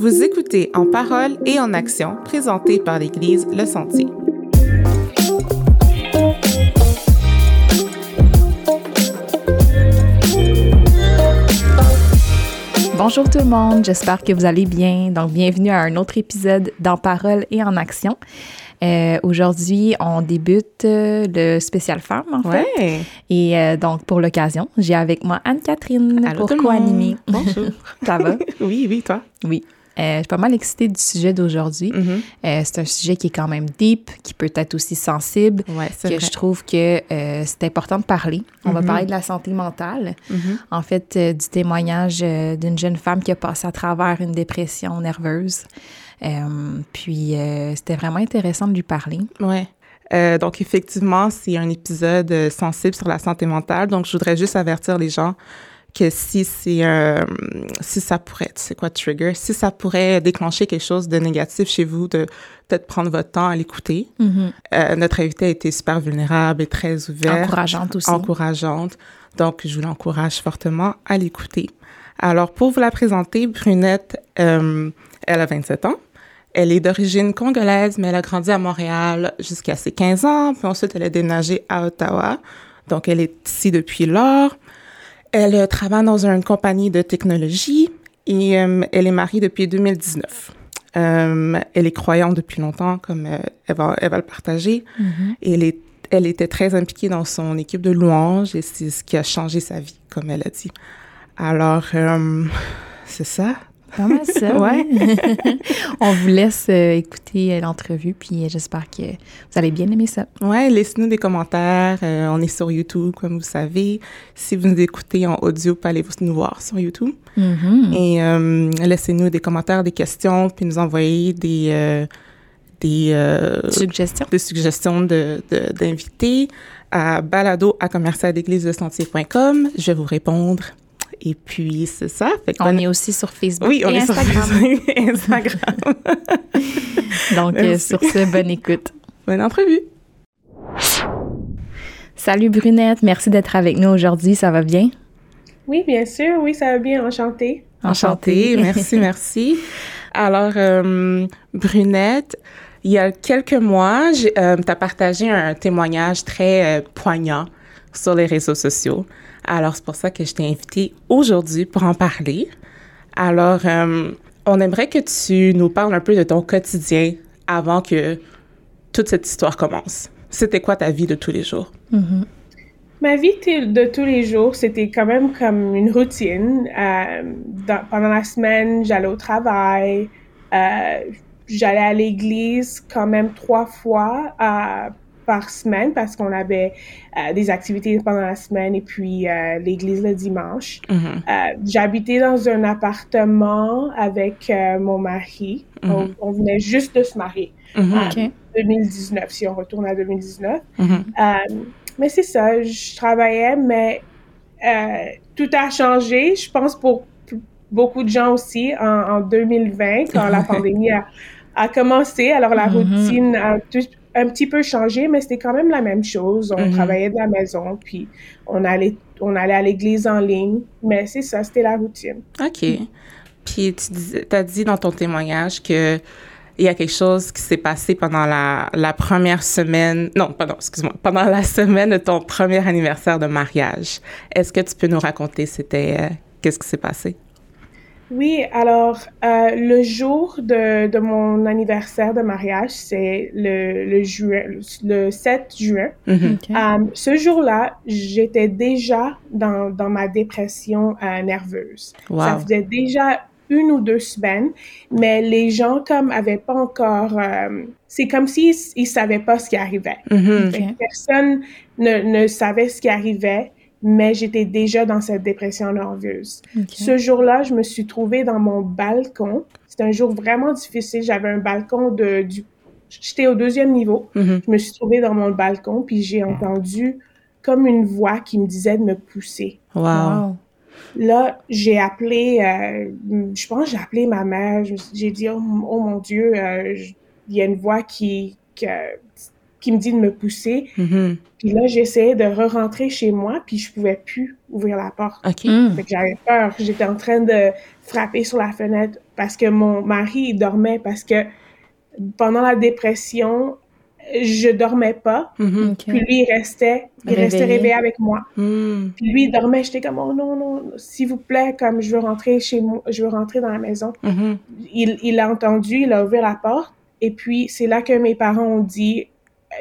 Vous écoutez En parole et en action, présenté par l'Église Le Sentier. Bonjour tout le monde, j'espère que vous allez bien. Donc, bienvenue à un autre épisode d'En parole et en action. Euh, Aujourd'hui, on débute euh, le spécial femme, en fait. Ouais. Et euh, donc, pour l'occasion, j'ai avec moi Anne-Catherine pour co-animer. Bonjour. Ça va? oui, oui, toi? Oui. Euh, je suis pas mal excitée du sujet d'aujourd'hui. Mhm. Euh, c'est un sujet qui est quand même deep, qui peut être aussi sensible, Ouais, que vrai. je trouve que euh, c'est important de parler. On va Mhm. parler de la santé mentale. Mhm. En fait, du témoignage d'une jeune femme qui a passé à travers une dépression nerveuse. Puis, c'était vraiment intéressant de lui parler. Ouais. Euh, donc, effectivement, c'est un épisode sensible sur la santé mentale. Donc, je voudrais juste avertir les gens que si c'est euh, si ça pourrait, c'est quoi trigger, si ça pourrait déclencher quelque chose de négatif chez vous, de peut-être prendre votre temps à l'écouter. Euh, notre invitée a été super vulnérable et très ouverte. Encourageante aussi. encourageante. Donc, je vous l'encourage fortement à l'écouter. Alors, pour vous la présenter, Brunette, euh, elle a 27 ans. Elle est d'origine congolaise, mais elle a grandi à Montréal jusqu'à ses 15 ans. Puis ensuite, elle a déménagé à Ottawa. Donc, elle est ici depuis lors. Elle euh, travaille dans une compagnie de technologie et euh, elle est mariée depuis 2019. Euh, elle est croyante depuis longtemps, comme euh, elle, va, elle va le partager. Et elle, est, elle était très impliquée dans son équipe de louanges et c'est ce qui a changé sa vie, comme elle a dit. Alors, c'est ça. Pas mal ça. Ouais. On vous laisse euh, écouter euh, l'entrevue, puis euh, j'espère que vous allez bien aimer ça. Ouais, laissez-nous des commentaires. Euh, on est sur YouTube, comme vous savez. Si vous nous écoutez en audio, vous allez nous voir sur YouTube. Mhm. Et euh, laissez-nous des commentaires, des questions, puis nous envoyer des, des, euh, Suggestion? des suggestions de, de- d'invités à balado à. Je vais vous répondre. Et puis, c'est ça. Fait On est aussi sur Facebook Oui, on et est sur Instagram. Facebook et Instagram. Donc, euh, sur ce, bonne écoute. Bonne entrevue. Salut Brunette, merci d'être avec nous aujourd'hui. Ça va bien? Oui, bien sûr. Oui, ça va bien. Enchantée. Enchantée. Merci, merci. Alors, euh, Brunette, il y a quelques mois, tu as partagé un témoignage très euh, poignant sur les réseaux sociaux. Alors, c'est pour ça que je t'ai invitée aujourd'hui pour en parler. Alors, euh, on aimerait que tu nous parles un peu de ton quotidien avant que toute cette histoire commence. C'était quoi ta vie de tous les jours? Mhm. Ma vie de tous les jours, c'était quand même comme une routine. Euh, dans- pendant la semaine, j'allais au travail. Euh, j'allais à l'église quand même trois fois euh, par semaine parce qu'on avait euh, des activités pendant la semaine et puis euh, l'église le dimanche. Mhm. Euh, J'habitais dans un appartement avec euh, mon mari. on, Mhm. on venait juste de se marier. Ah. OK. 2019, si on retourne à 2019. Mhm. Euh, mais c'est ça, je travaillais, mais euh, tout a changé, je pense pour beaucoup de gens aussi en, en 2020, quand la pandémie a, a commencé. Alors la routine a tout- un petit peu changé, mais c'était quand même la même chose. On Mhm. travaillait de la maison, puis on allait, on allait à l'église en ligne. Mais c'est ça, c'était la routine. OK. Puis tu as dit dans ton témoignage que il y a quelque chose qui s'est passé pendant la, la première semaine, non, pardon, excuse-moi, pendant la semaine de ton premier anniversaire de mariage. Est-ce que tu peux nous raconter c'était euh, qu'est-ce qui s'est passé? Oui, alors euh, le jour de, de mon anniversaire de mariage, c'est le, le, juin, le 7 juin. Mhm. OK. Euh, ce jour-là, j'étais déjà dans, dans ma dépression euh, nerveuse. Ça Wow. faisait déjà une ou deux semaines, mais les gens comme avaient pas encore... euh, c'est comme s'ils ils savaient pas ce qui arrivait. Mhm. Que Personne ne, ne savait ce qui arrivait, mais j'étais déjà dans cette dépression nerveuse. Ce jour-là, je me suis trouvée dans mon balcon. C'était un jour vraiment difficile. J'avais un balcon de... Du... J'étais au deuxième niveau. Mhm. Je me suis trouvée dans mon balcon, puis j'ai entendu comme une voix qui me disait de me pousser. Wow. Wow. Là, j'ai appelé, euh, je pense j'ai appelé ma mère. J'ai dit, oh, oh mon Dieu, euh, il y a une voix qui, que qui me dit de me pousser. Mhm. Puis là, j'essayais de re-rentrer chez moi, puis je pouvais plus ouvrir la porte. OK. Mm. Fait que j'avais peur. J'étais en train de frapper sur la fenêtre parce que mon mari il dormait parce que pendant la dépression, je dormais pas. Mhm. OK. Puis lui, il restait, il restait Réveillé. avec moi. Mhm. Puis lui, il dormait. J'étais comme, oh non, non, s'il vous plaît, comme je veux rentrer chez moi, je veux rentrer dans la maison. Mhm. Il, il a entendu, il a ouvert la porte. Et puis, c'est là que mes parents ont dit,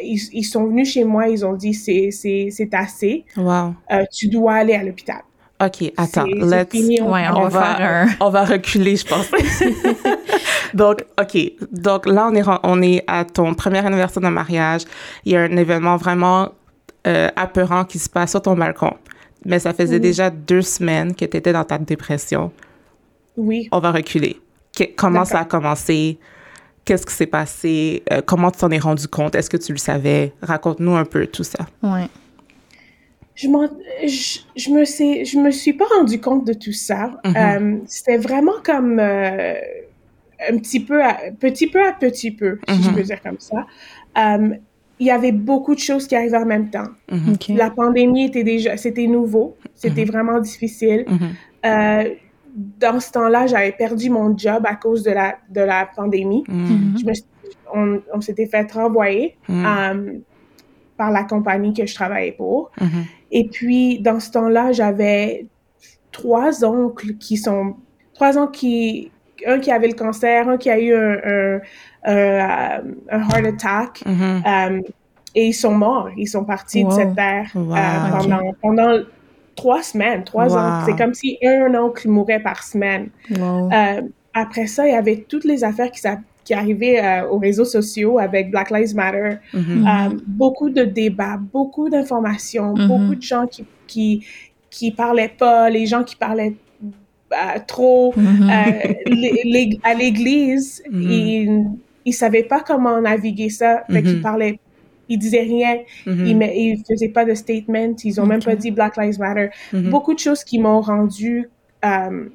ils, ils sont venus chez moi, ils ont dit, c'est, c'est, c'est assez, Wow. Euh, tu dois aller à l'hôpital. OK, attends. C'est- c'est Let's... fini, on- Ouais, on, On va, va- faire un. On va reculer, je pense. Donc, OK. Donc là, on est, on est à ton premier anniversaire de mariage. Il y a un événement vraiment euh, apeurant qui se passe sur ton balcon. Mais ça faisait Oui. déjà deux semaines que tu étais dans ta dépression. Oui. On va reculer. Que- comment ça a commencé? Qu'est-ce qui s'est passé? Euh, comment tu t'en es rendu compte? Est-ce que tu le savais? Raconte-nous un peu tout ça. Ouais. Je, je, je me sais, je me suis pas rendu compte de tout ça. Mhm. Euh, C'était vraiment comme euh, un petit peu, à, petit peu à petit peu, si je Mhm. peux dire comme ça. Euh, il y avait beaucoup de choses qui arrivaient en même temps. Mhm. La pandémie était déjà, c'était nouveau, c'était vraiment difficile. Euh, dans ce temps-là, j'avais perdu mon job à cause de la, de la pandémie. Je me suis- on on s'était fait renvoyer Mhm. euh, par la compagnie que je travaillais pour. Mhm. Et puis, dans ce temps-là, j'avais trois oncles qui sont... Trois oncles qui... Un qui avait le cancer, un qui a eu un, un, un, un heart attack. Mhm. euh, et ils sont morts. Ils sont partis Wow. de cette terre euh, pendant, pendant trois semaines. Trois Wow. oncles. C'est comme si un oncle mourait par semaine. Wow. Euh, après ça, il y avait toutes les affaires qui, arrivaient euh, aux réseaux sociaux avec Black Lives Matter. Mhm. Euh, beaucoup de débats, beaucoup d'informations, Mhm. beaucoup de gens qui, qui, qui parlaient pas, les gens qui parlaient trop. Les- les- à l'église, ils, ils savaient pas comment naviguer ça. Fait Mhm. parlaient, ils disaient rien, Mhm. ils, me- ils faisaient pas de statement, ils ont même pas dit Black Lives Matter. Mhm. Beaucoup de choses qui m'ont rendu euh,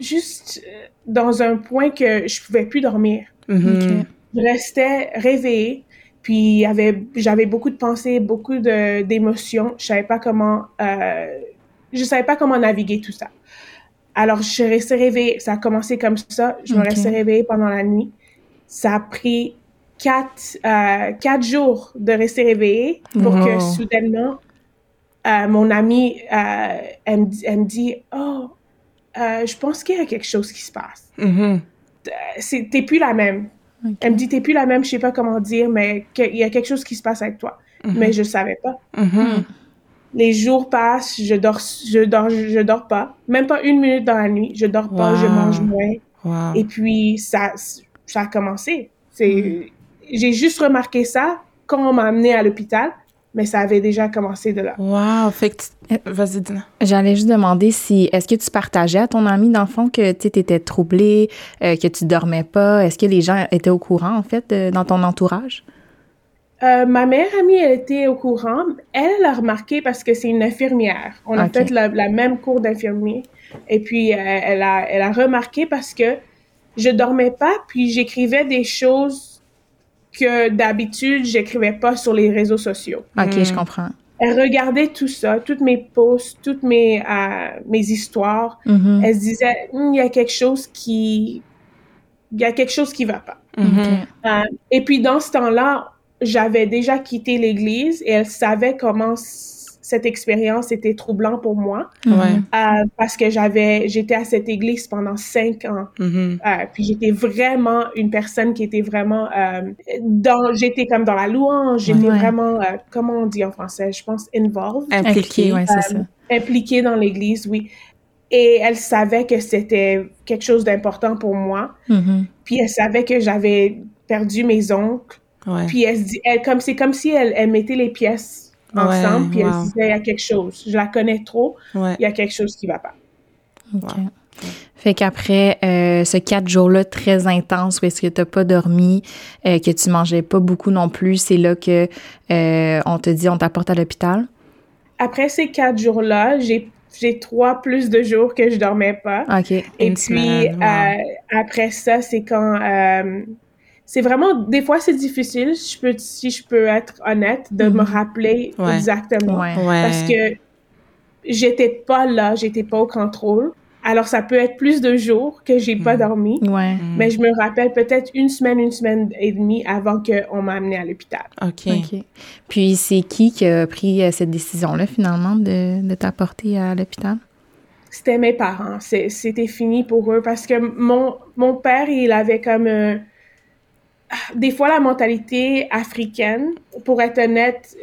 juste euh, dans un point que je pouvais plus dormir. Mhm. Ok. Je restais réveillée, puis j'avais beaucoup de pensées, beaucoup d'émotions. Je savais pas comment, euh, je savais pas comment naviguer tout ça. Alors, je suis restée réveillée. Ça a commencé comme ça. Je me Ok. restais réveillée pendant la nuit. Ça a pris quatre, euh, quatre jours de rester réveillée pour que soudainement, euh, mon amie, euh, elle, me dit- elle me dit, oh, euh, je pense qu'il y a quelque chose qui se passe. Mhm. C'est- T'es plus la même. Elle me dit, t'es plus la même, je sais pas comment dire, mais il y a quelque chose qui se passe avec toi. Mhm. Mais je savais pas. Mhm. Les jours passent, je dors, je dors, je dors pas. Même pas une minute dans la nuit. Je dors pas, Wow. je mange moins. Wow. Et puis, ça, ça a commencé. C'est, j'ai juste remarqué ça quand on m'a amené à l'hôpital, mais ça avait déjà commencé de là. Wow. Fait que tu- Vas-y, Dina. J'allais juste demander si, est-ce que tu partageais à ton ami d'enfant que tu étais troublée, euh, que tu dormais pas? Est-ce que les gens étaient au courant, en fait, dans ton entourage? Euh, ma meilleure amie, elle était au courant. Elle, elle a remarqué parce que c'est une infirmière. On a fait la, la même cours d'infirmier. Et puis, euh, elle, a, elle a remarqué parce que je dormais pas, puis j'écrivais des choses que d'habitude, j'écrivais pas sur les réseaux sociaux. OK, Hmm. je comprends. Elle regardait tout ça, toutes mes posts, toutes mes, euh, mes histoires. Mhm. Elle se disait, Hum, il y a quelque chose qui... Il y a quelque chose qui va pas. Mhm. OK. Euh, et puis dans ce temps-là, j'avais déjà quitté l'église et elle savait comment cette expérience était troublant pour moi. Ouais. euh, parce que j'avais j'étais à cette église pendant cinq ans. Mhm. Euh, puis j'étais vraiment une personne qui était vraiment euh, dans j'étais comme dans la louange, j'étais Ouais. vraiment euh, comment on dit en français, je pense involved, Impliqué. Impliqué, ouais, c'est ça. impliquée dans l'église, oui. Et elle savait que c'était quelque chose d'important pour moi. Mhm. Puis elle savait que j'avais perdu mes oncles. Ouais. Puis elle se dit, elle, comme c'est comme si elle, elle mettait les pièces ensemble, Ouais, puis elle wow. se disait, il y a quelque chose. Je la connais trop, Ouais. il y a quelque chose qui va pas. OK. Wow. Fait qu'après euh, ce quatre jours-là très intense où est-ce que t'as pas dormi, euh, que tu mangeais pas beaucoup non plus, c'est là que euh, on te dit on t'apporte à l'hôpital? Après ces quatre jours-là, j'ai j'ai trois plus de jours que je dormais pas. OK. Et Une puis semaine, wow. euh, après ça, c'est quand euh, c'est vraiment, des fois, c'est difficile, je peux, si je peux être honnête, de me rappeler exactement. Parce que j'étais pas là, j'étais pas au contrôle. Alors, ça peut être plus de jours que j'ai pas dormi. Ouais. Mais je me rappelle peut-être une semaine, une semaine et demie avant qu'on m'a amené à l'hôpital. OK. Puis, c'est qui qui a pris euh, cette décision-là, finalement, de, de t'apporter à l'hôpital? C'était mes parents. C'était fini pour eux parce que mon, mon père, il avait comme... Euh, des fois, la mentalité africaine, pour être honnête,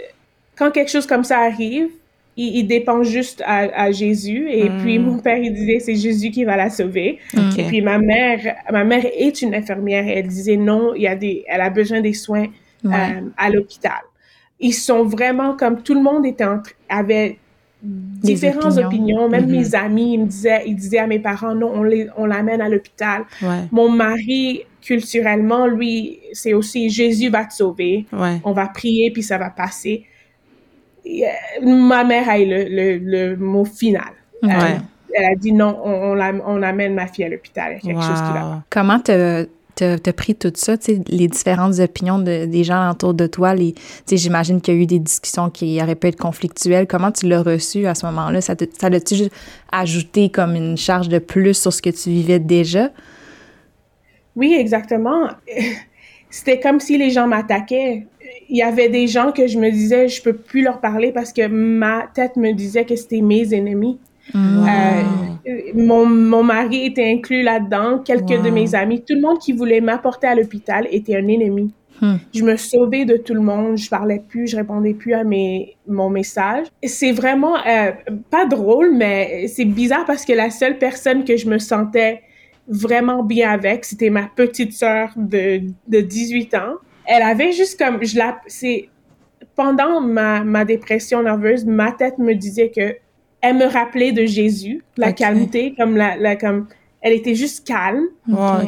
quand quelque chose comme ça arrive, il, dépend juste à, Jésus. Et hmm. puis, mon père, il disait, c'est Jésus qui va la sauver. Et puis, ma mère, ma mère est une infirmière et elle disait, non, il y a des, elle a besoin des soins euh, à l'hôpital. Ils sont vraiment comme tout le monde était entre, avait différentes opinions. Même mm-hmm. mes amis, ils me disaient, ils disaient à mes parents, non, on les, on l'amène à l'hôpital. Mon mari, culturellement, lui, c'est aussi Jésus va te sauver. On va prier puis ça va passer. Euh, ma mère a eu le, le, mot final. Elle, a dit non, on, on, amène ma fille à l'hôpital. quelque chose qui va. Comment te t'as pris tout ça, les différentes opinions des gens autour de toi, j'imagine qu'il y a eu des discussions qui auraient pu être conflictuelles. Comment tu l'as reçu à ce moment-là? Ça l'a-tu juste ajouté comme une charge de plus sur ce que tu vivais déjà? Oui, exactement. C'était comme si les gens m'attaquaient. Il y avait des gens que je me disais, je peux plus leur parler parce que ma tête me disait que c'était mes ennemis. Euh, mon, mon, mari était inclus là-dedans, quelques de mes amis, tout le monde qui voulait m'apporter à l'hôpital était un ennemi. Hmm. Je me sauvais de tout le monde, je parlais plus, je répondais plus à mes mon message. C'est vraiment euh, pas drôle, mais c'est bizarre parce que la seule personne que je me sentais vraiment bien avec, c'était ma petite sœur de, de 18 ans. Elle avait juste comme je la c'est pendant ma, ma dépression nerveuse, ma tête me disait que elle me rappelait de Jésus, la calmeté, comme la, la, comme elle était juste calme.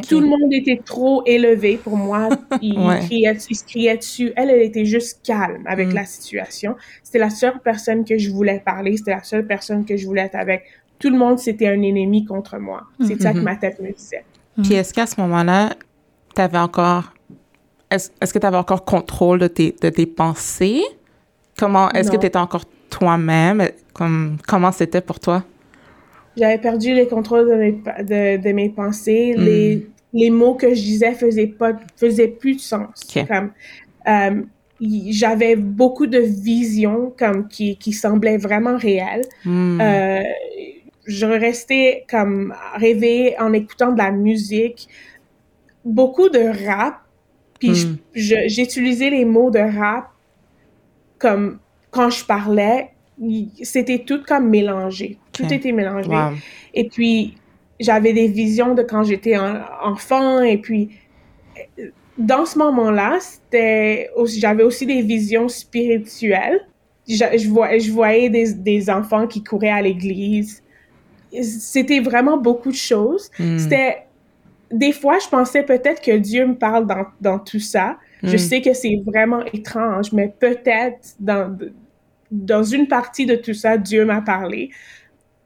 Tout le monde était trop élevé pour moi. Il, criait, il se criait dessus. Elle, elle était juste calme avec mm. la situation. C'était la seule personne que je voulais parler. C'était la seule personne que je voulais être avec. Tout le monde, c'était un ennemi contre moi. C'est ça que mm-hmm. ma tête me disait. Puis est-ce qu'à ce, moment-là, tu avais encore... Est-ce que tu avais encore contrôle de tes, de tes pensées? Comment... Est-ce que tu étais encore toi-même? Comme, comment c'était pour toi? J'avais perdu le contrôle de mes, de, de mes pensées. Hmm. Les, les mots que je disais faisaient, pas, faisaient plus de sens. Comme, euh, j'avais beaucoup de visions comme, qui, qui semblaient vraiment réelles. Hmm. Euh, je restais comme rêver en écoutant de la musique, beaucoup de rap. Puis hmm. j'utilisais les mots de rap comme quand je parlais, c'était tout comme mélangé. Tout était mélangé. Et puis, j'avais des visions de quand j'étais enfant. Et puis, dans ce moment-là, c'était j'avais aussi des visions spirituelles. Je, je, voyais, je voyais des, des, enfants qui couraient à l'église. C'était vraiment beaucoup de choses. Hmm. C'était des fois, je pensais peut-être que Dieu me parle dans, dans tout ça. Je hmm. sais que c'est vraiment étrange, mais peut-être dans, dans une partie de tout ça, Dieu m'a parlé.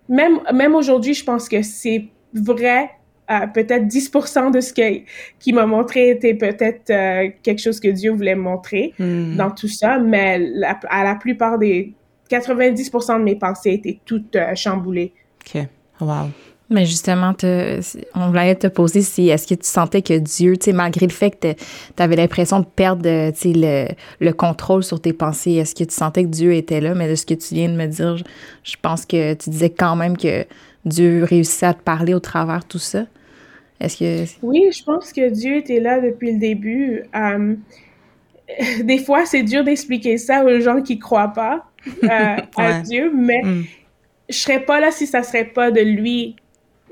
Même, même aujourd'hui, je pense que c'est vrai. Euh, peut-être 10% de ce qu'il m'a montré était peut-être euh, quelque chose que Dieu voulait montrer hmm. dans tout ça, mais à la plupart des 90% de mes pensées étaient toutes euh, chamboulées. OK. Wow. Mais justement, on voulait te poser si est-ce que tu sentais que Dieu, tu sais, malgré le fait que tu avais l'impression de perdre le, le, contrôle sur tes pensées, est-ce que tu sentais que Dieu était là? Mais de ce que tu viens de me dire, je, pense que tu disais quand même que Dieu réussissait à te parler au travers de tout ça. Est-ce que. Oui, je pense que Dieu était là depuis le début. Euh, des fois, c'est dur d'expliquer ça aux gens qui croient pas euh, à Dieu, mais mm. je serais pas là si ça serait pas de lui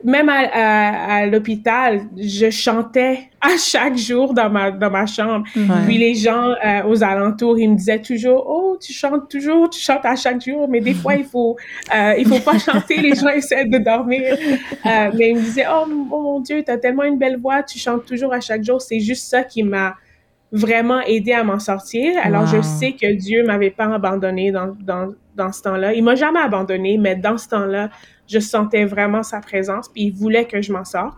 même à, à, l'hôpital, je chantais à chaque jour dans ma, dans ma chambre. Puis les gens euh, aux alentours, ils me disaient toujours, oh, tu chantes toujours, tu chantes à chaque jour, mais des fois, il faut, euh, il faut pas chanter, les gens essaient de dormir. Euh, mais ils me disaient, oh, mon Dieu, tu as tellement une belle voix, tu chantes toujours à chaque jour. C'est juste ça qui m'a vraiment aidé à m'en sortir. Alors, je sais que Dieu m'avait pas abandonné dans, dans, dans ce temps-là. Il m'a jamais abandonné, mais dans ce temps-là, je sentais vraiment sa présence, puis il voulait que je m'en sorte.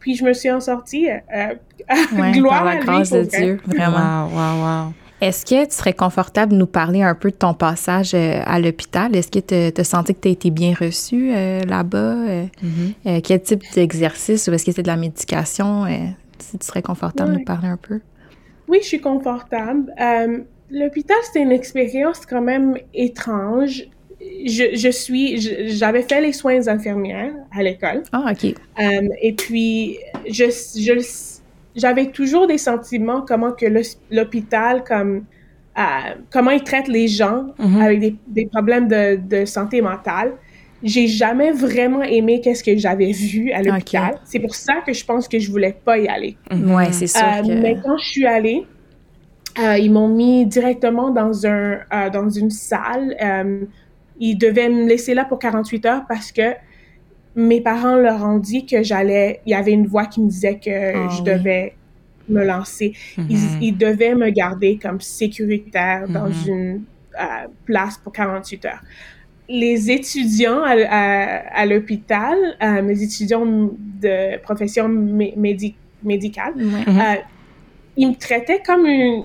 puis je me suis en sortie. Euh, ouais, gloire par la à lui, grâce de vrai. Dieu, vraiment. Wow, wow, wow. Est-ce que tu serais confortable de nous parler un peu de ton passage euh, à l'hôpital? Est-ce que tu as senti que tu as été bien reçu euh, là-bas? Euh, Mhm. euh, quel type d'exercice ou est-ce que c'était de la médication? Euh, si tu serais confortable de nous parler un peu? Oui, je suis confortable. Euh, L'hôpital, c'était une expérience quand même étrange. Je, je suis, j'avais fait les soins infirmières à l'école. Ah, OK. Euh, et puis, je, je, j'avais toujours des sentiments comment que l'hôpital, comme, euh, comment ils traitent les gens Mhm. avec des, des problèmes de, de santé mentale. J'ai jamais vraiment aimé qu'est-ce que j'avais vu à l'hôpital. C'est pour ça que je pense que je voulais pas y aller. Mhm. Ouais, c'est sûr Euh, que... Mais quand je suis allée, euh, ils m'ont mis directement dans, un, euh, dans une salle. Euh, ils devaient me laisser là pour 48 heures parce que mes parents leur ont dit que j'allais. Il y avait une voix qui me disait que Ah je oui. devais me lancer. Ils, Mhm. ils devaient me garder comme sécuritaire dans Mhm. une euh, place pour 48 heures. Les étudiants à, à- à l'hôpital, euh, mes étudiants de profession mé- médi- médicale, Ouais. Euh, ils me traitaient comme une,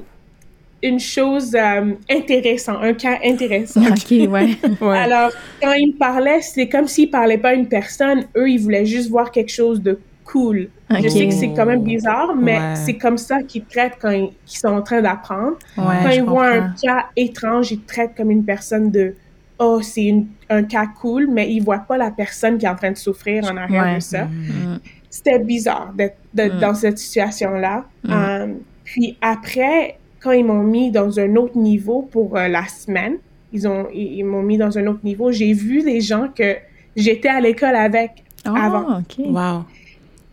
une chose euh, intéressante, un cas intéressant. OK, ouais. Ouais. Alors, quand ils me parlaient, c'est comme s'ils parlaient pas à une personne. Eux, ils voulaient juste voir quelque chose de cool. Je sais que c'est quand même bizarre, mais Ouais. c'est comme ça qu'ils traitent quand ils, sont en train d'apprendre. Ouais, quand ils voient un cas étrange, ils te traitent comme une personne de oh, c'est une- un cas cool, mais ils voient pas la personne qui est en train de souffrir en arrière Ouais. de ça. Mm. C'était bizarre d'être Mm. dans cette situation-là. Mm. Euh, puis après, quand ils m'ont mis dans un autre niveau pour euh, la semaine, ils ont ils, ils m'ont mis dans un autre niveau. J'ai vu des gens que j'étais à l'école avec. Ah, Avant. Wow.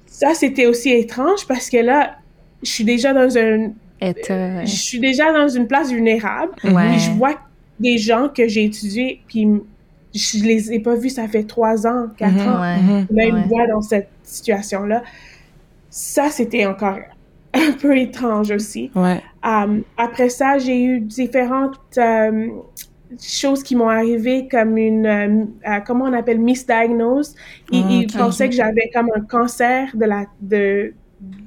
Ça, c'était aussi étrange parce que là, je suis déjà dans un, Être, je suis déjà dans une place vulnérable. ouais. Je vois des gens que j'ai étudiés, puis je les ai pas vus, ça fait trois ans, quatre Mhm. ans. Ouais. Mhm. Là, ils Ouais. me voient dans cette situation-là. Ça, c'était encore un peu étrange aussi. Ouais. Um, après ça, j'ai eu différentes euh, choses qui m'ont arrivé comme une, euh, euh, comment on appelle, misdiagnose. Ils, Ah, pensaient que j'avais comme un cancer de la, de,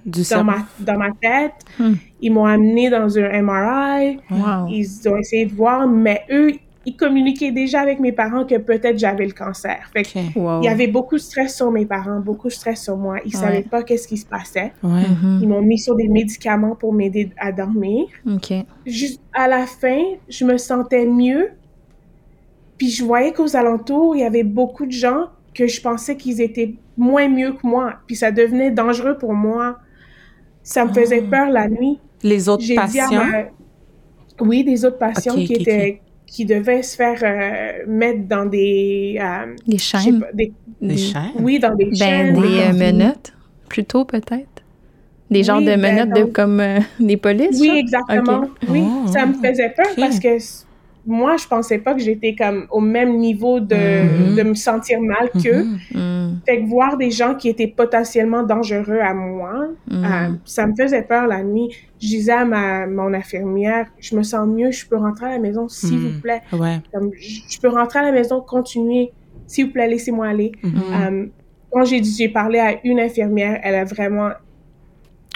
Du dans, ma, dans ma tête. Hmm. Ils m'ont amené dans un MRI. Wow. Ils ont essayé de voir, mais eux, ils communiquaient déjà avec mes parents que peut-être j'avais le cancer. Fait que OK. Wow. il y avait beaucoup de stress sur mes parents, beaucoup de stress sur moi. Ils Ouais. savaient pas qu'est-ce qui se passait. Ouais. Mhm. Ils m'ont mis sur des médicaments pour m'aider à dormir. Juste à la fin, je me sentais mieux. Puis je voyais qu'aux alentours, il y avait beaucoup de gens que je pensais qu'ils étaient moins mieux que moi. Puis ça devenait dangereux pour moi. Ça me faisait Ah. peur la nuit. Les autres J'ai dit à patients. ma... Oui, des autres patients qui étaient qui devaient se faire euh, mettre dans des, euh, Des chaînes. pas, des- Des chaînes? oui, dans des Ben, chaînes. des euh, menottes, plutôt, peut-être? Des genres Oui, de ben, menottes de, comme euh, des polices, Oui, genre? exactement. Oui, Oh, ça me oh, faisait peur parce que moi, je pensais pas que j'étais comme au même niveau de, Mhm. de me sentir mal qu'eux. Mhm. Mm, Fait que voir des gens qui étaient potentiellement dangereux à moi, mm. euh, ça me faisait peur la nuit. Je disais à ma, mon infirmière, je me sens mieux, je peux rentrer à la maison, s'il vous plaît. Ouais. Comme, je peux rentrer à la maison, continuer, s'il vous plaît, laissez-moi aller. Euh, quand j'ai j'ai parlé à une infirmière, elle a vraiment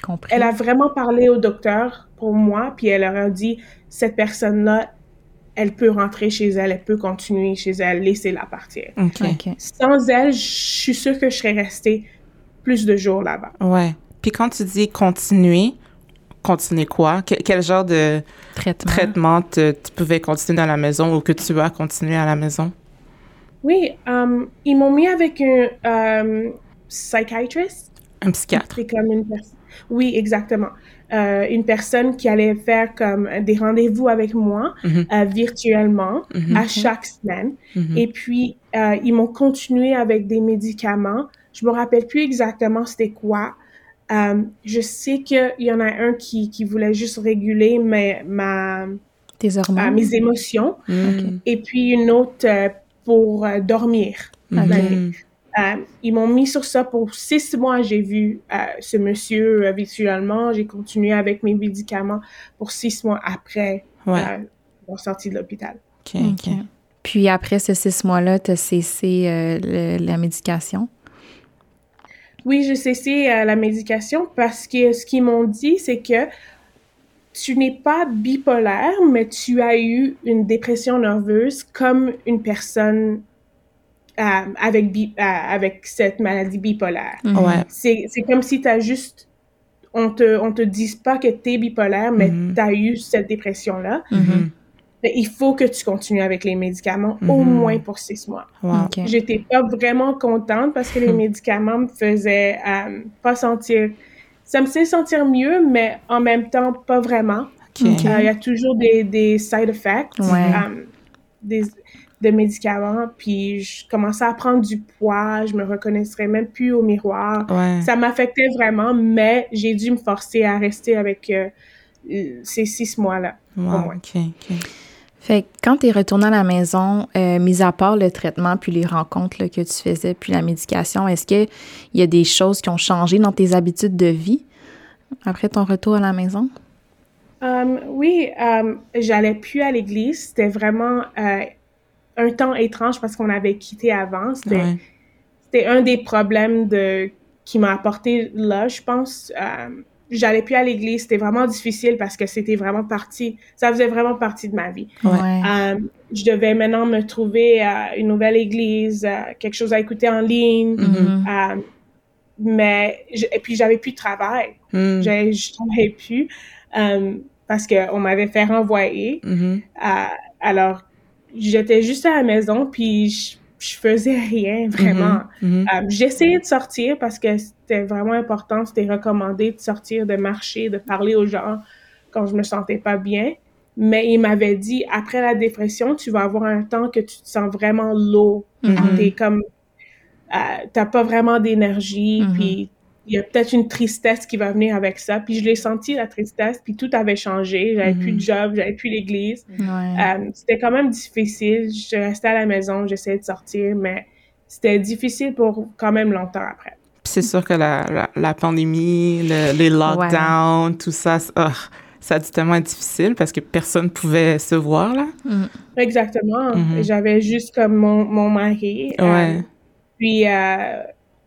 Compris. elle a vraiment parlé au docteur pour moi, puis elle leur a dit cette personne-là, elle peut rentrer chez elle, elle peut continuer chez elle, laissez-la partir. OK. OK. Sans elle, je suis sûre que je serais restée plus de jours là-bas. Ouais. Puis quand tu dis continuer, continuer quoi? Que- quel genre de Traitement. traitement te- tu pouvais continuer dans la maison ou que tu as continué à la maison? Oui, euh, ils m'ont mis avec un psychiatrist. Un psychiatre. C'est comme une personne. Oui, exactement. Euh, une personne qui allait faire comme des rendez-vous avec moi Mhm. euh, virtuellement Mhm. à chaque semaine. Mhm. Et puis, euh, ils m'ont continué avec des médicaments. Je me rappelle plus exactement c'était quoi. Je sais qu'il y en a un qui, qui voulait juste réguler mes, ma, Tes hormones. mes émotions. Et puis une autre pour dormir. Euh, ils m'ont mis sur ça pour six mois. J'ai vu euh, ce monsieur euh, virtuellement. J'ai continué avec mes médicaments pour six mois après Ouais. euh, mon sortie de l'hôpital. OK, OK. Puis après ces six mois-là, tu as cessé euh, le- la médication? Oui, j'ai cessé euh, la médication parce que ce qu'ils m'ont dit, c'est que tu n'es pas bipolaire, mais tu as eu une dépression nerveuse comme une personne euh, avec, bi- euh, avec cette maladie bipolaire. Ouais. C'est c'est comme si tu as juste... On te, on te dise pas que tu es bipolaire, mais Mhm. tu as eu cette dépression-là. Mhm. Mais il faut que tu continues avec les médicaments au Mhm. moins pour six mois. Wow. J'étais pas vraiment contente parce que les médicaments me faisaient euh, pas sentir. Ça me faisait sentir mieux, mais en même temps, pas vraiment. Euh, Il y a toujours des, des side effects Ouais. euh, des, de médicaments. Puis je commençais à prendre du poids, je me reconnaissais même plus au miroir. Ouais. Ça m'affectait vraiment, mais j'ai dû me forcer à rester avec euh, euh, ces six mois-là. Wow. moins. OK. OK. Fait que quand tu es retourné à la maison, euh, mis à part le traitement puis les rencontres là, que tu faisais puis la médication, est-ce qu'il y a des choses qui ont changé dans tes habitudes de vie après ton retour à la maison? Um, oui, um, j'allais plus à l'église. C'était vraiment euh, un temps étrange parce qu'on avait quitté avant. C'était Ouais. c'était un des problèmes de qui m'a apporté là, je pense. Um, j'allais plus à l'église. C'était vraiment difficile parce que c'était vraiment partie. Ça faisait vraiment partie de ma vie. Ouais. Um, je devais maintenant me trouver à une nouvelle église, euh, quelque chose à écouter en ligne. Mhm. Um, mais je- et puis j'avais plus de travail. Mm. Je, je travaillais plus euh, parce qu'on m'avait fait renvoyer. Mhm. Euh, alors, j'étais juste à la maison, puis je, je faisais rien, vraiment. Mhm. Mhm. Euh, J'essayais de sortir parce que c'était vraiment important, c'était recommandé de sortir, de marcher, de parler aux gens quand je me sentais pas bien. Mais il m'avait dit, après la dépression, tu vas avoir un temps que tu te sens vraiment low. Mhm. T'es comme, euh, t'as pas vraiment d'énergie, Mhm. puis il y a peut-être une tristesse qui va venir avec ça. Puis je l'ai senti, la tristesse, puis tout avait changé. J'avais plus de job, j'avais plus l'église. Ouais. Euh, c'était quand même difficile. Je restais à la maison, j'essayais de sortir, mais c'était difficile pour quand même longtemps après. Puis c'est sûr que la, la, la pandémie, le- les lockdowns, tout ça, ah, ça a dû tellement être difficile parce que personne pouvait se voir, là. Mm. Exactement. Mhm. J'avais juste comme mon, mon mari. euh, Ouais. Puis euh,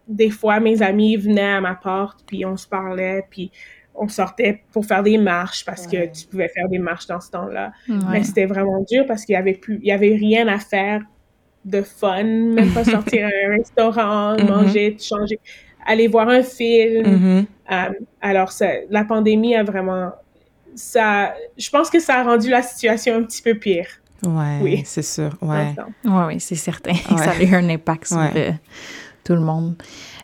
des fois, mes amis venaient à ma porte, puis on se parlait, puis on sortait pour faire des marches parce Ouais. que tu pouvais faire des marches dans ce temps-là. Ouais. Mais c'était vraiment dur parce qu'il y avait plus, il y avait rien à faire de fun, même pas sortir à un restaurant, Mhm. manger, changer, aller voir un film. Mhm. Euh, alors, ça, la pandémie a vraiment, ça, je pense que ça a rendu la situation un petit peu pire. Ouais, Oui. c'est sûr, ouais. Oui, oui, c'est certain. Ça a eu un impact sur Ouais. Tout le monde.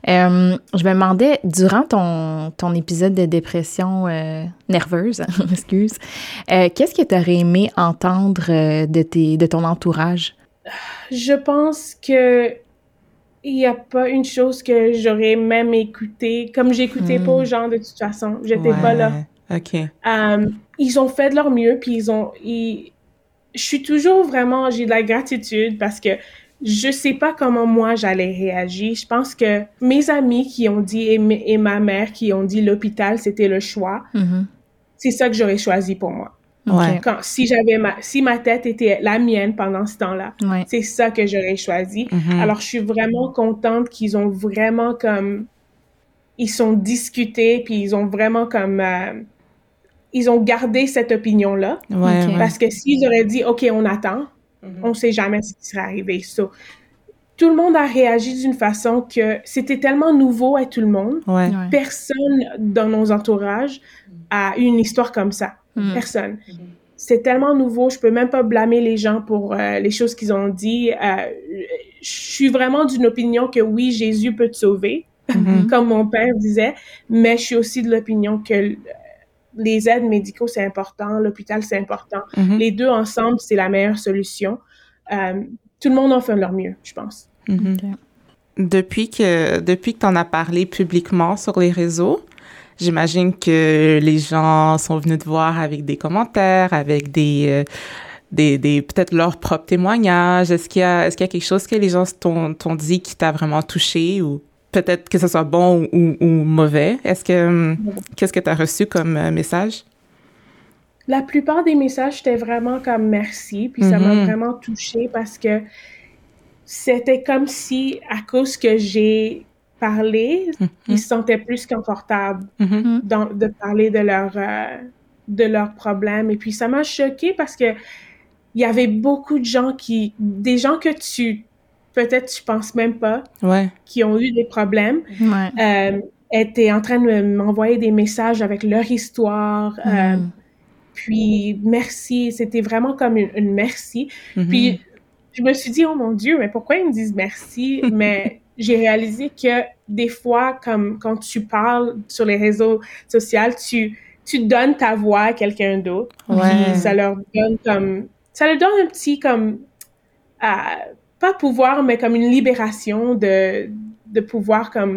Euh, je me demandais, durant ton, ton épisode de dépression euh, nerveuse, excuse, euh, qu'est-ce que tu aurais aimé entendre de, tes, de ton entourage? Je pense que il n'y a pas une chose que j'aurais même écouté, comme j'écoutais Hmm. pas aux gens de toute façon. J'étais pas là. OK. Ils ont fait de leur mieux, puis ils ont. ils- Je suis toujours vraiment. J'ai de la gratitude parce que je sais pas comment moi j'allais réagir. Je pense que mes amis qui ont dit et, ma mère qui ont dit l'hôpital c'était le choix, Mhm. c'est ça que j'aurais choisi pour moi. Ouais. Ok. Quand si j'avais ma si ma tête était la mienne pendant ce temps-là, Ouais. c'est ça que j'aurais choisi. Mhm. Alors, je suis vraiment contente qu'ils ont vraiment comme... Ils sont discutés, puis ils ont vraiment comme... euh, ils ont gardé cette opinion-là. Ouais. Parce que s'ils auraient dit, OK, on attend, on ne sait jamais ce qui serait arrivé. So, tout le monde a réagi d'une façon que c'était tellement nouveau à tout le monde. Ouais. Ouais. Personne dans nos entourages a eu une histoire comme ça. Mm. Personne. C'est tellement nouveau, je peux même pas blâmer les gens pour euh, les choses qu'ils ont dit. Euh, je suis vraiment d'une opinion que oui, Jésus peut te sauver, comme mon père disait, mais je suis aussi de l'opinion que les aides médicaux, c'est important, l'hôpital, c'est important. Mhm. Les deux ensemble, c'est la meilleure solution. Euh, tout le monde en fait de leur mieux, je pense. Mhm. Depuis que depuis que tu en as parlé publiquement sur les réseaux, j'imagine que les gens sont venus te voir avec des commentaires, avec des euh, des, des peut-être leurs propres témoignages. Est-ce qu'il y a est-ce qu'il y a quelque chose que les gens t'ont t'ont dit qui t'a vraiment touché ou peut-être que ce soit bon ou, ou mauvais. Est-ce que hum, qu'est-ce que tu as reçu comme euh, message? La plupart des messages, c'était vraiment comme merci, puis ça m'a Mhm. vraiment touchée parce que c'était comme si, à cause que j'ai parler, Mhm. ils se sentaient plus confortables Mhm. dans- de parler de leurs euh, de leurs problèmes. Et puis ça m'a choqué parce que il y avait beaucoup de gens qui, des gens que tu peut-être tu penses même pas, Ouais. qui ont eu des problèmes, Ouais. euh, étaient en train de m'envoyer des messages avec leur histoire. euh, puis merci, c'était vraiment comme une, une merci. Mhm. Puis je me suis dit, oh mon Dieu, mais pourquoi ils me disent merci? mais j'ai réalisé que des fois, comme quand tu parles sur les réseaux sociaux, tu, tu donnes ta voix à quelqu'un d'autre. Ouais. Puis ça leur donne comme. Ça leur donne un petit comme. euh, pas pouvoir, mais comme une libération de, de pouvoir comme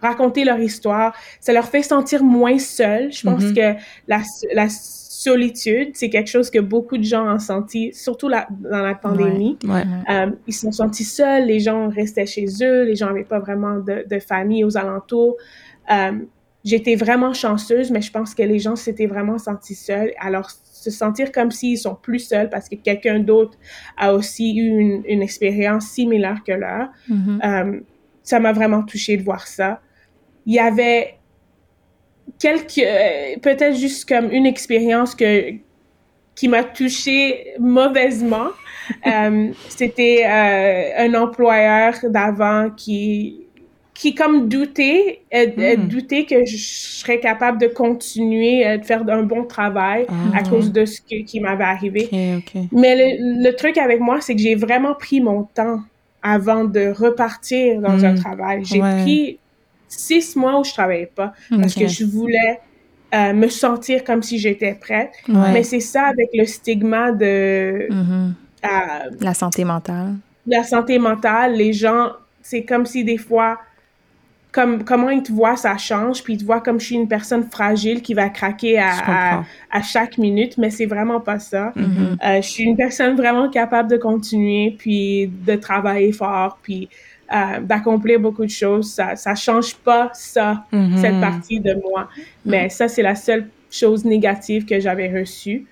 raconter leur histoire. Ça leur fait sentir moins seuls. Je pense Mhm. que la, la solitude, c'est quelque chose que beaucoup de gens ont senti, surtout la- dans la pandémie. Ouais. Euh, ils se sont sentis seuls, les gens restaient chez eux, les gens n'avaient pas vraiment de, de famille aux alentours. Euh, J'étais vraiment chanceuse, mais je pense que les gens s'étaient vraiment sentis seuls. Alors, se sentir comme s'ils sont plus seuls parce que quelqu'un d'autre a aussi eu une, une expérience similaire que leur, Mhm. euh, ça m'a vraiment touchée de voir ça. Il y avait quelques, euh, peut-être juste comme une expérience que qui m'a touchée mauvaisement. Euh, C'était euh, un employeur d'avant qui qui comme doutait, euh, euh, Hmm. doutait que je serais capable de continuer euh, de faire un bon travail Ah, à cause de ce que- qui m'avait arrivé. Mais le, le truc avec moi, c'est que j'ai vraiment pris mon temps avant de repartir dans Mm. un travail. J'ai Ouais. pris six mois où je travaillais pas parce que je voulais euh, me sentir comme si j'étais prête. Ouais. Mais c'est ça avec le stigma de Mhm. euh, La santé mentale. la santé mentale. Les gens, c'est comme si des fois, comme comment ils te voient, ça change. Puis ils te voient comme je suis une personne fragile qui va craquer à, à, chaque minute. Mais c'est vraiment pas ça. Mhm. Euh, je suis une personne vraiment capable de continuer, puis de travailler fort, puis euh, d'accomplir beaucoup de choses. Ça, ça change pas ça, Mhm. cette partie de moi. Mais ça, c'est la seule chose négative que j'avais reçue.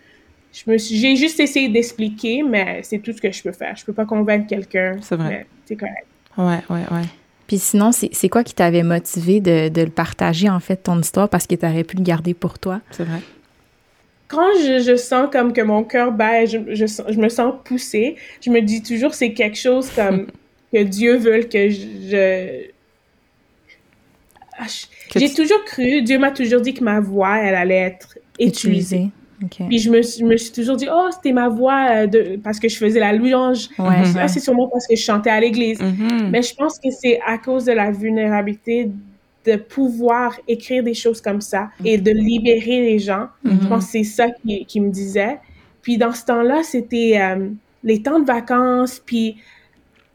Je me suis, j'ai juste essayé d'expliquer, mais c'est tout ce que je peux faire. Je peux pas convaincre quelqu'un. C'est vrai. C'est correct. Ouais, ouais, ouais. Puis sinon, c'est c'est quoi qui t'avait motivé de, de le partager, en fait, ton histoire, parce que tu aurais pu le garder pour toi? C'est vrai. Quand je, je sens comme que mon cœur bat, je, je, me sens poussée, je me dis toujours c'est quelque chose comme que Dieu veut que je... Ah, J'ai tu- toujours cru, Dieu m'a toujours dit que ma voix, elle allait être utilisée. Puis je me, suis- je me suis toujours dit, oh, c'était ma voix euh, de, parce que je faisais la louange. Ouais, Ah, c'est sûrement parce que je chantais à l'église. Mhm. Mais je pense que c'est à cause de la vulnérabilité de pouvoir écrire des choses comme ça et de libérer les gens. Je pense que c'est ça qui, qui me disait. Puis dans ce temps-là, c'était euh, les temps de vacances, puis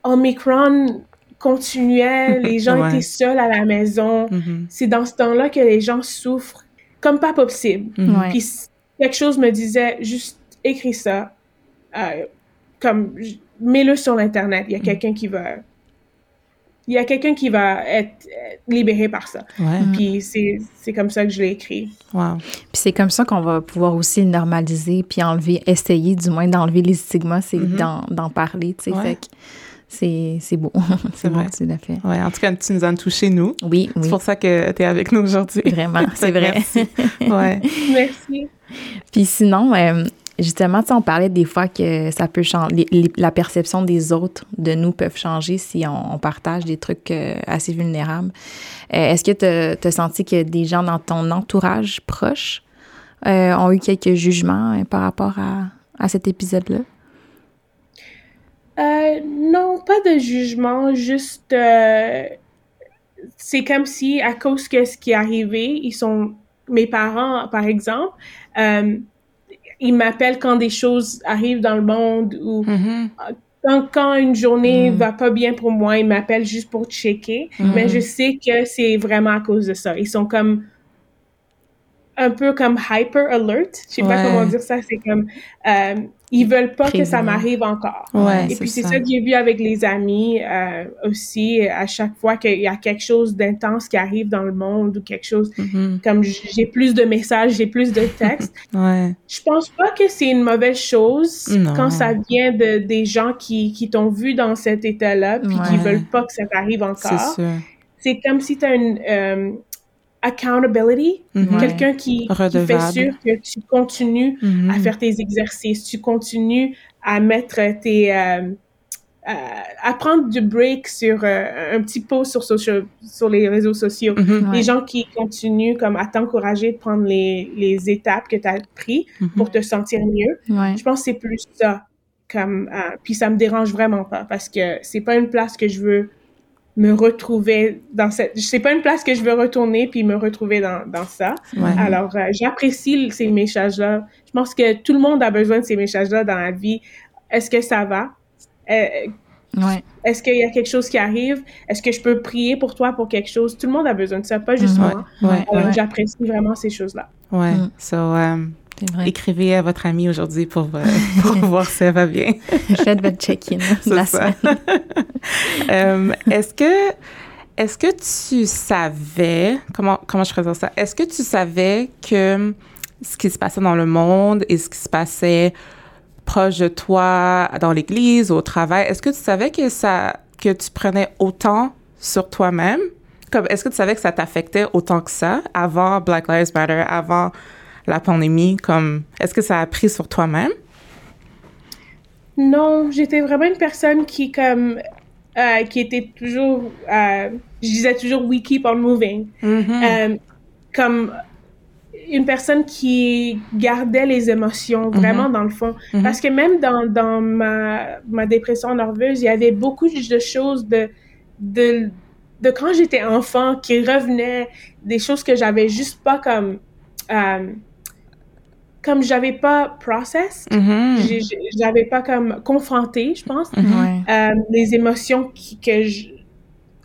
Omicron continuait, les gens Ouais. étaient seuls à la maison. Mhm. C'est dans ce temps-là que les gens souffrent comme pas possible. Puis quelque chose me disait, juste écris ça, euh, comme mets-le sur l'internet. Mm. Il y a quelqu'un qui va, il y a quelqu'un qui va être euh, libéré par ça. Ouais. Puis c'est c'est comme ça que je l'ai écrit. Wow. Puis c'est comme ça qu'on va pouvoir aussi le normaliser, puis enlever, essayer du moins d'enlever les stigmas, c'est Mhm. d'en, d'en parler, tu sais. Ouais. Fait que c'est, c'est beau. C'est vrai. que tu l'as fait. Ouais, en tout cas, tu nous as touché, nous. Oui, oui. C'est pour ça que tu es avec nous aujourd'hui. Vraiment, c'est vrai. merci. Ouais. Merci. Puis sinon, euh, justement, on parlait des fois que ça peut changer, la perception des autres de nous peuvent changer si on, partage des trucs euh, assez vulnérables. Euh, Est-ce que tu as senti que des gens dans ton entourage proche euh, ont eu quelques jugements par rapport à, à cet épisode-là? Non, pas de jugement, juste c'est comme si à cause que ce qui est arrivé, ils sont mes parents par exemple, euh, ils m'appellent quand des choses arrivent dans le monde ou Mhm. quand, quand une journée Mm. va pas bien pour moi, ils m'appellent juste pour checker, mais je sais que c'est vraiment à cause de ça. Ils sont comme un peu comme hyper alert. Je sais pas comment dire ça. C'est comme euh, ils veulent pas que ça m'arrive encore. Ouais, Et puis c'est ça. ça que j'ai vu avec les amis euh, aussi. À chaque fois qu'il y a quelque chose d'intense qui arrive dans le monde ou quelque chose Mhm. comme j'ai plus de messages, j'ai plus de textes. Ouais. Je pense pas que c'est une mauvaise chose Non. quand ça vient de des gens qui, qui t'ont vu dans cet état-là puis qui Ouais. veulent pas que ça t'arrive C'est encore. sûr. c'est comme si tu as une euh, accountability, Mhm. quelqu'un qui, qui fait sûr que tu continues Mhm. à faire tes exercices, tu continues à mettre tes... euh, à, à prendre du break sur euh, un petit post sur, social- sur les réseaux sociaux. Mhm. Ouais. Les gens qui continuent comme à t'encourager de prendre les, les étapes que tu as prises Mhm. pour te sentir mieux. Ouais. Je pense que c'est plus ça. Comme, euh, puis ça me dérange vraiment pas parce que c'est pas une place que je veux me retrouver dans cette... C'est pas une place que je veux retourner puis me retrouver dans, dans ça. Ouais. Alors, euh, j'apprécie ces messages-là. Je pense que tout le monde a besoin de ces messages-là dans la vie. Est-ce que ça va? Euh, Ouais. Est-ce qu'il y a quelque chose qui arrive? Est-ce que je peux prier pour toi pour quelque chose? Tout le monde a besoin de ça, pas juste Mhm. moi. Ouais, Ouais. J'apprécie vraiment ces choses-là. Ouais. Mm. So, um, vrai. écrivez à votre ami aujourd'hui pour, euh, pour voir si elle va bien. Faites votre check-in de la ça. semaine. Euh, est-ce que est-ce que tu savais comment comment je présente ça? Est-ce que tu savais que ce qui se passait dans le monde et ce qui se passait proche de toi dans l'église au travail, est-ce que tu savais que ça que tu prenais autant sur toi-même? Comme est-ce que tu savais que ça t'affectait autant que ça avant Black Lives Matter, avant la pandémie comme est-ce que ça a pris sur toi-même? Non, j'étais vraiment une personne qui, comme, euh, qui était toujours, euh, je disais toujours, we keep on moving. Euh, comme une personne qui gardait les émotions vraiment dans le fond. Mhm. Parce que même dans, dans ma, ma dépression nerveuse, il y avait beaucoup de choses de, de, de quand j'étais enfant qui revenaient, des choses que j'avais juste pas comme... comme j'avais pas process, Mhm. j'ai- j'ai- j'avais pas comme confronté, je pense, Mhm. Ouais. euh, les émotions qui, que je,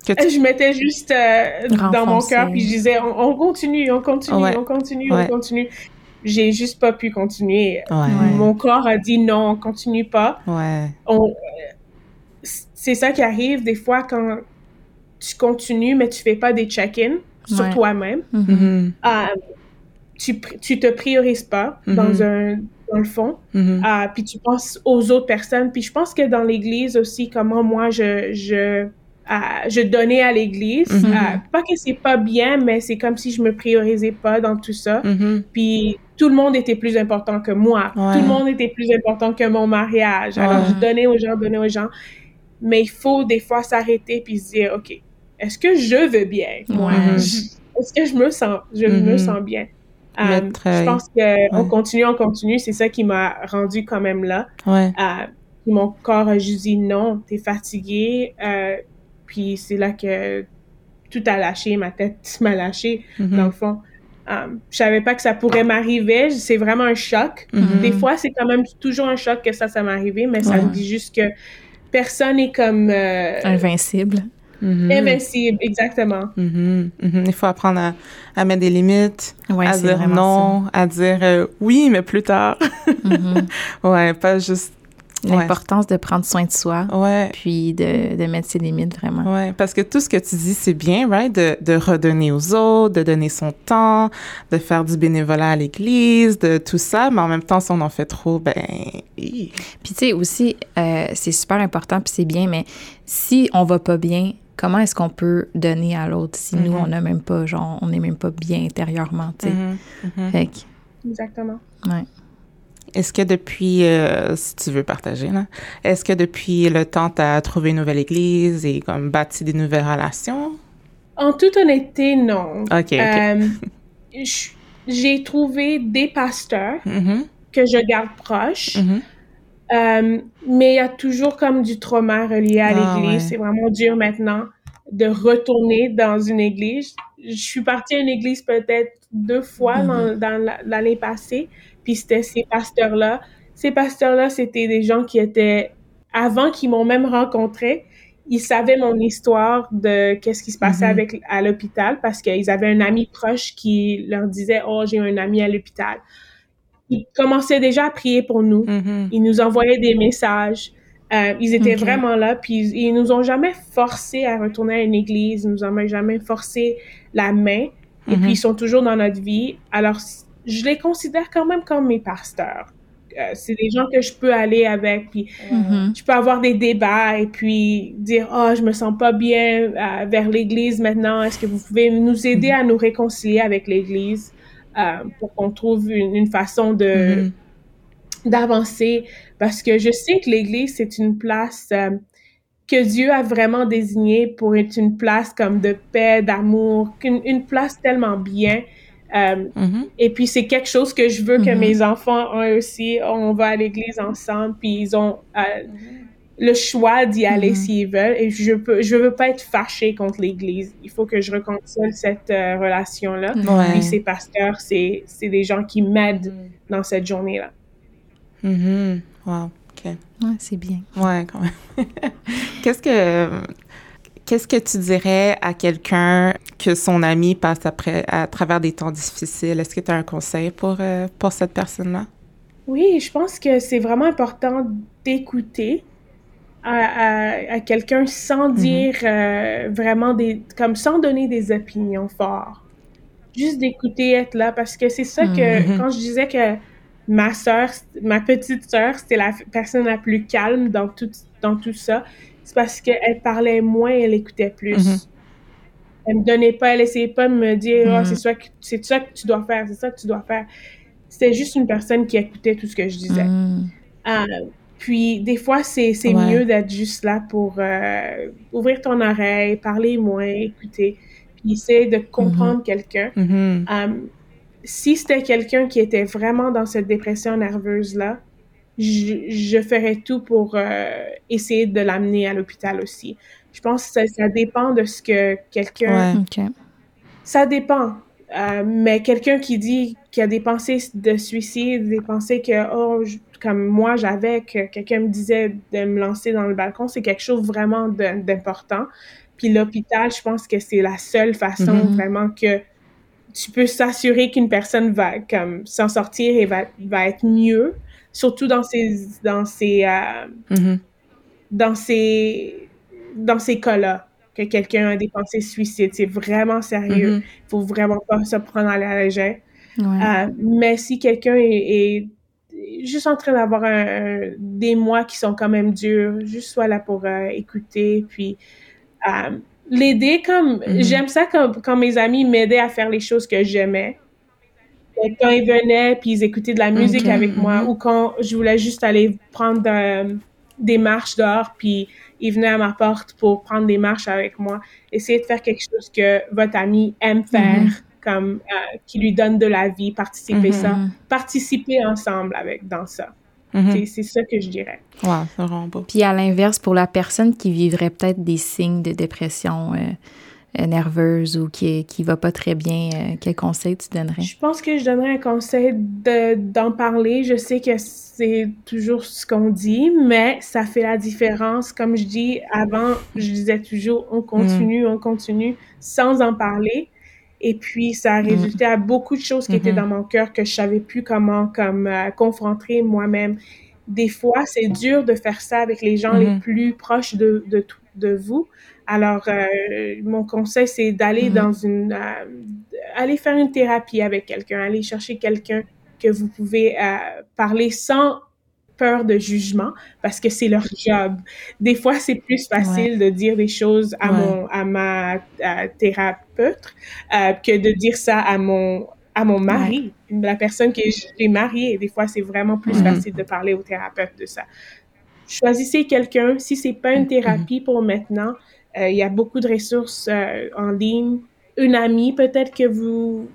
Que tu- je mettais juste euh, dans mon cœur, puis je disais, on, on continue, on continue, Ouais. on continue, Ouais. on continue. J'ai juste pas pu continuer. Ouais. Mon corps a dit non, on continue pas. Euh, c'est ça qui arrive des fois quand tu continues, mais tu fais pas des check-in sur Ouais. toi-même. Mhm. Mhm. Euh, tu, tu te priorises pas Mhm. dans un dans le fond. Ah, puis tu penses aux autres personnes. Puis je pense que dans l'Église aussi, comment moi je je ah, je donnais à l'Église. Mhm. Ah, pas que c'est pas bien, mais c'est comme si je me priorisais pas dans tout ça. Mhm. Puis tout le monde était plus important que moi. Ouais. Tout le monde était plus important que mon mariage. Alors Ouais. je donnais aux gens, donnais aux gens. Mais il faut des fois s'arrêter puis se dire, ok, est-ce que je veux bien? Moi, est-ce que je me sens, je me sens bien? Euh, Mettre, je euh, pense que on ouais. continue, on continue. C'est ça qui m'a rendu quand même là. Ouais. Euh, mon corps a juste dit non, t'es fatigué. Euh, puis c'est là que tout a lâché, ma tête m'a lâché Mhm. dans le fond. Euh, je savais pas que ça pourrait m'arriver. C'est vraiment un choc. Mhm. Des fois, c'est quand même toujours un choc que ça, ça m'est arrivé, mais ça Ouais. me dit juste que personne est comme euh, Invincible. Mhm. invincible, exactement. Mhm. Mhm. Il faut apprendre à, à mettre des limites, Ouais, à dire non, à dire euh, oui, mais plus tard. Mhm. ouais, pas juste. Ouais. L'importance de prendre soin de soi, Ouais. puis de, de mettre ses limites vraiment. Ouais, parce que tout ce que tu dis, c'est bien, right? De, de redonner aux autres, de donner son temps, de faire du bénévolat à l'église, de tout ça, mais en même temps, si on en fait trop, ben... Puis tu sais aussi, euh, c'est super important, puis c'est bien, mais si on va pas bien, comment est-ce qu'on peut donner à l'autre si nous, Mhm. on n'a même pas, genre, on n'est même pas bien intérieurement, tu sais. Mhm. Mhm. Fait que, Exactement. ouais. Est-ce que depuis, euh, si tu veux partager, est-ce que depuis le temps, tu as trouvé une nouvelle église et comme bâti des nouvelles relations? En toute honnêteté, non. OK. Euh, J'ai trouvé des pasteurs que je garde proches. Euh, mais il y a toujours comme du trauma relié à Ah, l'église. ouais. C'est vraiment dur maintenant de retourner dans une église. Je suis partie à une église peut-être deux fois dans, dans la- l'année passée, puis c'était ces pasteurs-là. Ces pasteurs-là, c'était des gens qui étaient, avant qu'ils m'ont même rencontré, ils savaient mon histoire de qu'est-ce qui se passait Mhm. avec à l'hôpital parce qu'ils avaient un ami proche qui leur disait oh j'ai un ami à l'hôpital. Ils commençaient déjà à prier pour nous. Mhm. Ils nous envoyaient des messages. Euh, ils étaient vraiment là, puis ils, ils nous ont jamais forcé à retourner à une église, ils nous ont jamais forcé la main, et puis ils sont toujours dans notre vie. Alors, je les considère quand même comme mes pasteurs. euh, c'est des gens que je peux aller avec, puis Mhm. je peux avoir des débats et puis dire oh je me sens pas bien euh, vers l'Église maintenant. Est-ce que vous pouvez nous aider à nous réconcilier avec l'Église euh, pour qu'on trouve une, une façon de Mhm. d'avancer parce que je sais que l'Église c'est une place euh, que Dieu a vraiment désignée pour être une place comme de paix, d'amour, une, une place tellement bien. Euh, Mhm. et puis c'est quelque chose que je veux que Mhm. mes enfants ont aussi. On va à l'église ensemble, puis ils ont le choix d'y aller Mhm. s'ils veulent. Et je peux, je veux pas être fâchée contre l'église. Il faut que je reconcilie cette euh, relation-là. Ouais. Puis ces pasteurs, c'est c'est des gens qui m'aident dans cette journée-là. Mhm. Wow. OK. Ouais, c'est bien. Ouais, quand même. qu'est-ce que qu'est-ce que tu dirais à quelqu'un que son ami passe après à travers des temps difficiles? Est-ce que tu as un conseil pour euh, pour cette personne-là? Oui, je pense que c'est vraiment important d'écouter à, à, à quelqu'un sans dire euh, vraiment des, comme sans donner des opinions fortes. Juste d'écouter, être là, parce que c'est ça que, Mhm. quand je disais que ma sœur, ma petite sœur, c'était la personne la plus calme dans tout, dans tout ça, c'est parce qu'elle parlait moins, elle écoutait plus. Mhm. Elle me donnait pas, elle essayait pas de me dire, Mhm. c'est ça, que- ça que tu dois faire, c'est ça que tu dois faire. C'était juste une personne qui écoutait tout ce que je disais. Mm. Euh, puis des fois, c'est Ouais. mieux d'être juste là pour euh, ouvrir ton oreille, parler moins, écouter, puis essayer de comprendre quelqu'un. Mhm. Si c'était quelqu'un qui était vraiment dans cette dépression nerveuse-là, je, je ferais tout pour euh, essayer de l'amener à l'hôpital aussi. Je pense que ça, ça dépend de ce que quelqu'un... Ouais. OK. Ça dépend. Euh, mais quelqu'un qui dit qu'il a des pensées de suicide, des pensées que, oh, je- comme moi j'avais, que quelqu'un me disait de me lancer dans le balcon, c'est quelque chose vraiment d'important. Puis l'hôpital, je pense que c'est la seule façon Mhm. vraiment que tu peux s'assurer qu'une personne va comme s'en sortir et va, va être mieux, surtout dans ces dans ces euh, Mhm. dans ces dans ces cas-là que quelqu'un a des pensées suicides, c'est vraiment sérieux. Mhm. faut vraiment pas se prendre à la légère. Ouais. Euh, mais si quelqu'un est, est juste en train d'avoir un, des mois qui sont quand même durs, juste soit là pour euh, écouter, puis euh, l'aider comme Mhm. j'aime ça quand, quand mes amis m'aidaient à faire les choses que j'aimais. Et Quand ils venaient puis ils écoutaient de la musique avec moi mhm. ou quand je voulais juste aller prendre euh, des marches dehors puis ils venaient à ma porte pour prendre des marches avec moi. Essayez de faire quelque chose que votre ami aime faire, Mhm. Comme euh, qui lui donne de la vie, participer Mhm. ça, Mhm. participer ensemble avec dans ça. Mhm. C'est- C'est ça que je dirais. Wow, c'est vraiment beau. Puis à l'inverse, pour la personne qui vivrait peut-être des signes de dépression euh, euh, nerveuse ou qui qui va pas très bien, euh, quel conseil tu donnerais? Je pense que je donnerais un conseil de- d'en parler. Je sais que c'est toujours ce qu'on dit, mais ça fait la différence. Comme je dis avant, je disais toujours on continue, on continue sans en parler. Et puis, ça a résulté à beaucoup de choses qui étaient Mhm. dans mon cœur que je savais plus comment comme euh, confronter moi-même. Des fois, c'est dur de faire ça avec les gens les Mhm. plus proches de, de, de vous. Alors, euh, mon conseil, c'est d'aller Mhm. dans une... euh, aller faire une thérapie avec quelqu'un, aller chercher quelqu'un que vous pouvez euh, parler sans peur de jugement parce que c'est leur job. Des fois, c'est plus facile de dire des choses à Ouais. mon à ma à thérapeute euh, que de dire ça à mon à mon mari, la personne que j'ai mariée. Des fois, c'est vraiment plus Mhm. facile de parler au thérapeute de ça. Choisissez quelqu'un. Si c'est pas une thérapie pour maintenant, euh, il y a beaucoup de ressources euh, en ligne. Une amie, peut-être que vous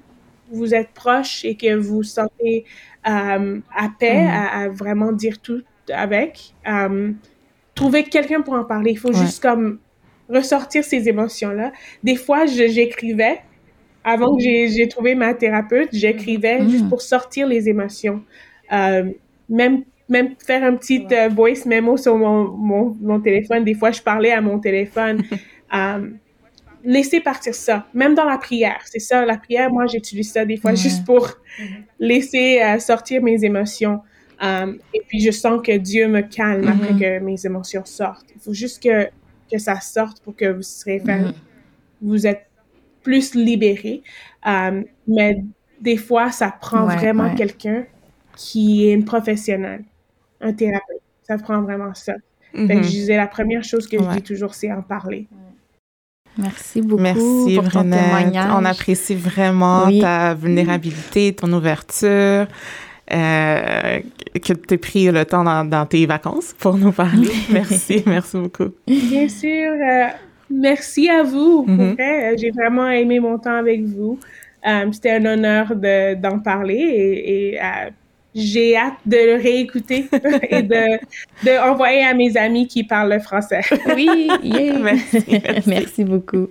vous êtes proche et que vous sentez euh, à paix Mhm. à, à vraiment dire tout avec. Euh, trouvez quelqu'un pour en parler. Il faut Ouais. juste comme ressortir ces émotions-là. Des fois, j'écrivais. Avant que j'ai trouvé ma thérapeute, j'écrivais Mhm. juste pour sortir les émotions. Euh, même, même faire un petit voice memo sur mon, mon, mon téléphone. Des fois, je parlais à mon téléphone. laisser partir ça, même dans la prière. C'est ça, la prière, moi, j'utilise ça des fois Ouais. juste pour laisser euh, sortir mes émotions. Euh, et puis, je sens que Dieu me calme après Mhm. que mes émotions sortent. Il faut juste que, que ça sorte pour que vous serez Mhm. vous êtes plus libéré. Euh, mais des fois, ça prend Ouais, vraiment ouais. quelqu'un qui est une professionnelle, un thérapeute. Ça prend vraiment ça. Fait que je disais, la première chose que je dis toujours, c'est en parler. Merci beaucoup Merci, pour ton témoignage. On apprécie vraiment Oui. ta vulnérabilité, ton ouverture, euh, que tu aies pris le temps dans, dans tes vacances pour nous parler. merci, merci beaucoup. Bien sûr, euh, merci à vous. Mhm. vrai, Euh, j'ai vraiment aimé mon temps avec vous. Euh, C'était un honneur de- d'en parler et, et, euh, j'ai hâte de le réécouter et de, de envoyer à mes amis qui parlent le français. Oui, yeah. Merci, merci. merci beaucoup.